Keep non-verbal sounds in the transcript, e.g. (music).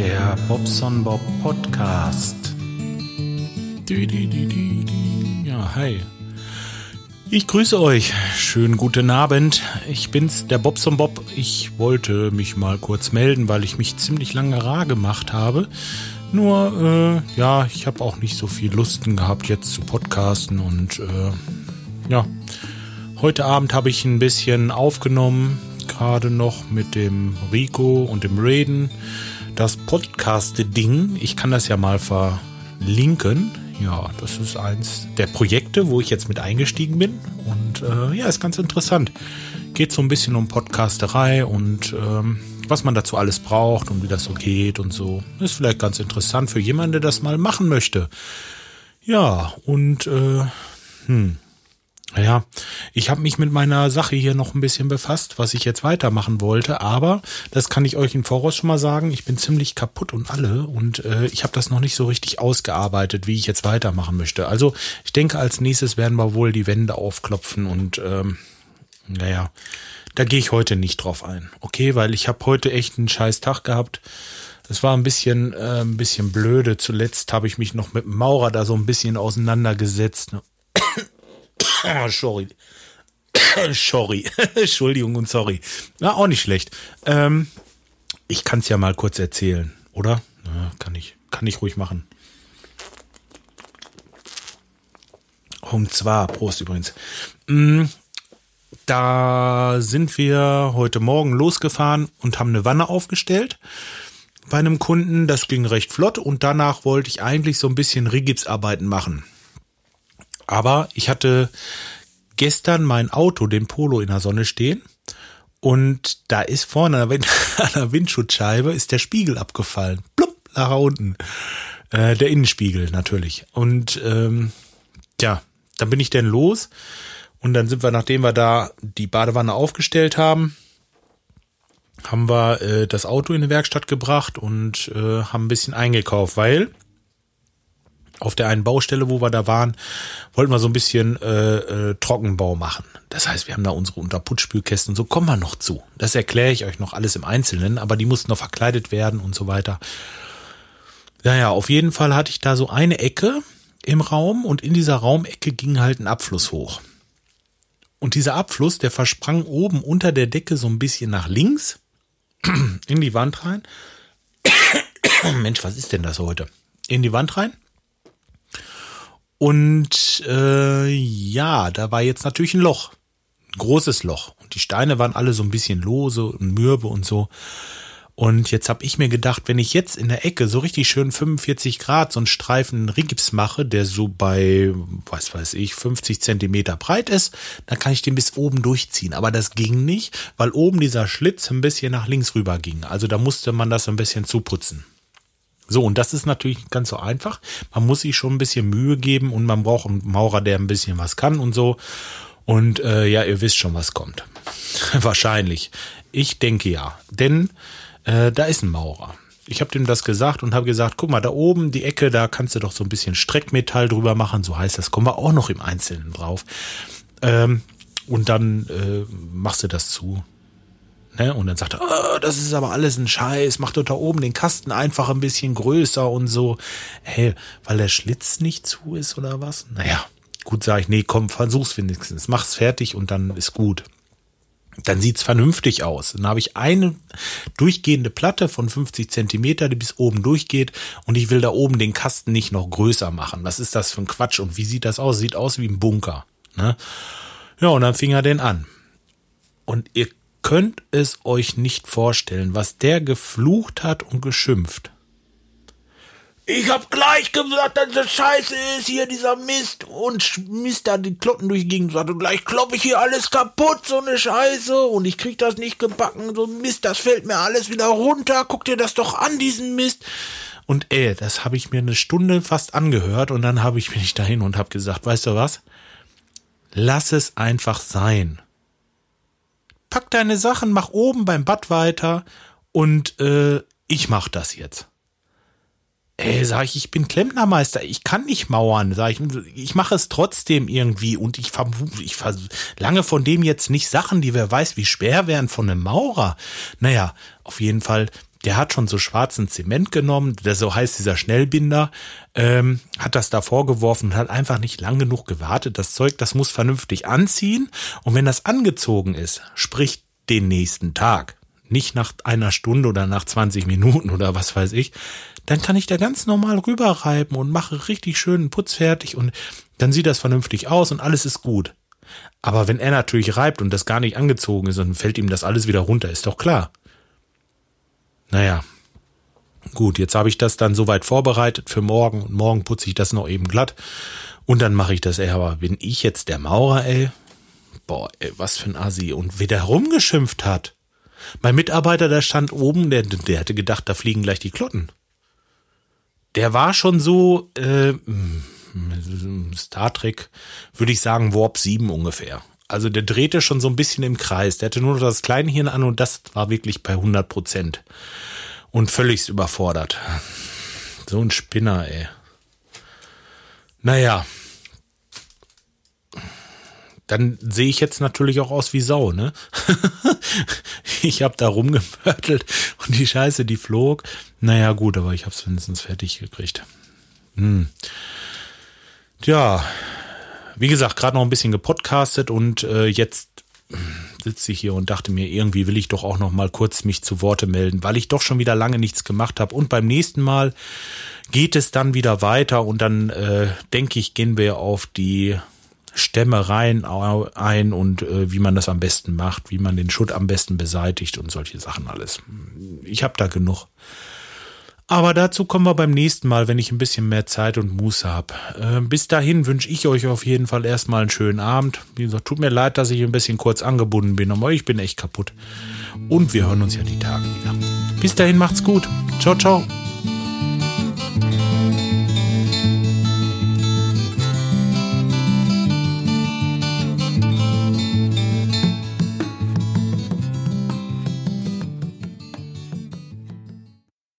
Der Bobson Bob Podcast. Ja, hi. Ich grüße euch. Schönen guten Abend. Ich bin's, der Bobson Bob. Ich wollte mich mal kurz melden, weil ich mich ziemlich lange rar gemacht habe. Nur, äh, ja, ich habe auch nicht so viel Lusten gehabt, jetzt zu podcasten und, äh, ja. Heute Abend habe ich ein bisschen aufgenommen, gerade noch mit dem Rico und dem Raiden. Das Podcast-Ding, ich kann das ja mal verlinken. Ja, das ist eins der Projekte, wo ich jetzt mit eingestiegen bin. Und äh, ja, ist ganz interessant. Geht so ein bisschen um Podcasterei und ähm, was man dazu alles braucht und wie das so geht und so. Ist vielleicht ganz interessant für jemanden, der das mal machen möchte. Ja, und äh, hm, ja, ich habe mich mit meiner Sache hier noch ein bisschen befasst, was ich jetzt weitermachen wollte, aber das kann ich euch im Voraus schon mal sagen, ich bin ziemlich kaputt und alle und äh, ich habe das noch nicht so richtig ausgearbeitet, wie ich jetzt weitermachen möchte. Also ich denke, als nächstes werden wir wohl die Wände aufklopfen und ähm, naja, da gehe ich heute nicht drauf ein. Okay, weil ich habe heute echt einen scheiß Tag gehabt. Es war ein bisschen, äh, ein bisschen blöde. Zuletzt habe ich mich noch mit dem Maurer da so ein bisschen auseinandergesetzt. Ne? Oh, sorry. (coughs) sorry. (coughs) Entschuldigung und sorry. Na, auch nicht schlecht. Ähm, ich kann es ja mal kurz erzählen, oder? Na, kann ich, kann ich ruhig machen. Und zwar, Prost übrigens. Mm, da sind wir heute Morgen losgefahren und haben eine Wanne aufgestellt bei einem Kunden. Das ging recht flott und danach wollte ich eigentlich so ein bisschen Rigipsarbeiten machen. Aber ich hatte gestern mein Auto, den Polo, in der Sonne stehen. Und da ist vorne an der, (laughs) Windschutzscheibe ist der Spiegel abgefallen. Plupp, nach unten. Äh, der Innenspiegel natürlich. Und ähm, ja, dann bin ich denn los. Und dann sind wir, nachdem wir da die Badewanne aufgestellt haben, haben wir äh, das Auto in die Werkstatt gebracht und äh, haben ein bisschen eingekauft, weil auf der einen Baustelle, wo wir da waren, wollten wir so ein bisschen äh, äh, Trockenbau machen. Das heißt, wir haben da unsere Unterputzspülkästen so kommen wir noch zu. Das erkläre ich euch noch alles im Einzelnen, aber die mussten noch verkleidet werden und so weiter. Naja, auf jeden Fall hatte ich da so eine Ecke im Raum und in dieser Raumecke ging halt ein Abfluss hoch. Und dieser Abfluss, der versprang oben unter der Decke so ein bisschen nach links in die Wand rein. (coughs) Mensch, was ist denn das heute? In die Wand rein und äh, ja, da war jetzt natürlich ein Loch. Ein großes Loch. Und die Steine waren alle so ein bisschen lose und mürbe und so. Und jetzt habe ich mir gedacht, wenn ich jetzt in der Ecke so richtig schön 45 Grad so einen Streifen Rigips mache, der so bei, was weiß ich, 50 Zentimeter breit ist, dann kann ich den bis oben durchziehen. Aber das ging nicht, weil oben dieser Schlitz ein bisschen nach links rüber ging. Also da musste man das ein bisschen zuputzen. So, und das ist natürlich nicht ganz so einfach. Man muss sich schon ein bisschen Mühe geben und man braucht einen Maurer, der ein bisschen was kann und so. Und äh, ja, ihr wisst schon, was kommt. (laughs) Wahrscheinlich. Ich denke ja. Denn äh, da ist ein Maurer. Ich habe dem das gesagt und habe gesagt, guck mal, da oben die Ecke, da kannst du doch so ein bisschen Streckmetall drüber machen. So heißt das, kommen wir auch noch im Einzelnen drauf. Ähm, und dann äh, machst du das zu. Und dann sagt er, oh, das ist aber alles ein Scheiß, mach doch da oben den Kasten einfach ein bisschen größer und so. Hey, weil der Schlitz nicht zu ist oder was? Naja, gut, sage ich, nee, komm, versuch's wenigstens, mach's fertig und dann ist gut. Dann sieht's vernünftig aus. Dann habe ich eine durchgehende Platte von 50 Zentimeter, die bis oben durchgeht und ich will da oben den Kasten nicht noch größer machen. Was ist das für ein Quatsch und wie sieht das aus? Sieht aus wie ein Bunker. Ne? Ja, und dann fing er den an. Und ihr könnt es euch nicht vorstellen, was der geflucht hat und geschimpft. Ich hab gleich gesagt, dass das scheiße ist, hier dieser Mist. Und Mist da die Klotten durch die Gegend. Sagte, gleich klopp ich hier alles kaputt, so eine Scheiße. Und ich krieg das nicht gebacken, so Mist, das fällt mir alles wieder runter. Guck dir das doch an, diesen Mist. Und ey, das habe ich mir eine Stunde fast angehört. Und dann habe ich mich (laughs) dahin und habe gesagt, weißt du was? Lass es einfach sein pack deine Sachen, mach oben beim Bad weiter und äh, ich mach das jetzt. Ey, sag ich, ich bin Klempnermeister, ich kann nicht mauern, sag ich, ich mache es trotzdem irgendwie und ich, ich verlange von dem jetzt nicht Sachen, die wer weiß, wie schwer wären von einem Maurer. Naja, auf jeden Fall, der hat schon so schwarzen Zement genommen, der so heißt dieser Schnellbinder, ähm, hat das da vorgeworfen und hat einfach nicht lang genug gewartet. Das Zeug, das muss vernünftig anziehen. Und wenn das angezogen ist, sprich den nächsten Tag, nicht nach einer Stunde oder nach 20 Minuten oder was weiß ich, dann kann ich da ganz normal rüberreiben und mache richtig schön Putz fertig und dann sieht das vernünftig aus und alles ist gut. Aber wenn er natürlich reibt und das gar nicht angezogen ist, dann fällt ihm das alles wieder runter, ist doch klar. Naja. Gut, jetzt habe ich das dann soweit vorbereitet für morgen und morgen putze ich das noch eben glatt und dann mache ich das, ey, aber bin ich jetzt der Maurer, ey? Boah, ey, was für ein Asi. Und wie der rumgeschimpft hat. Mein Mitarbeiter, der stand oben, der, der hätte gedacht, da fliegen gleich die Klotten. Der war schon so, äh, Star Trek, würde ich sagen, Warp 7 ungefähr. Also der drehte schon so ein bisschen im Kreis. Der hatte nur noch das kleine Hirn an und das war wirklich bei 100 Prozent. Und völlig überfordert. So ein Spinner, ey. Naja. Dann sehe ich jetzt natürlich auch aus wie Sau, ne? (laughs) ich habe da rumgemörtelt und die Scheiße, die flog. Naja, gut, aber ich habe es wenigstens fertig gekriegt. Hm. Ja, wie gesagt, gerade noch ein bisschen gepodcastet und äh, jetzt sitze ich hier und dachte mir, irgendwie will ich doch auch noch mal kurz mich zu Worte melden, weil ich doch schon wieder lange nichts gemacht habe. Und beim nächsten Mal geht es dann wieder weiter und dann äh, denke ich, gehen wir auf die Stämme rein ein und äh, wie man das am besten macht, wie man den Schutt am besten beseitigt und solche Sachen alles. Ich habe da genug. Aber dazu kommen wir beim nächsten Mal, wenn ich ein bisschen mehr Zeit und Muße habe. Äh, bis dahin wünsche ich euch auf jeden Fall erstmal einen schönen Abend. Wie gesagt, tut mir leid, dass ich ein bisschen kurz angebunden bin, aber ich bin echt kaputt. Und wir hören uns ja die Tage wieder. Bis dahin macht's gut. Ciao, ciao.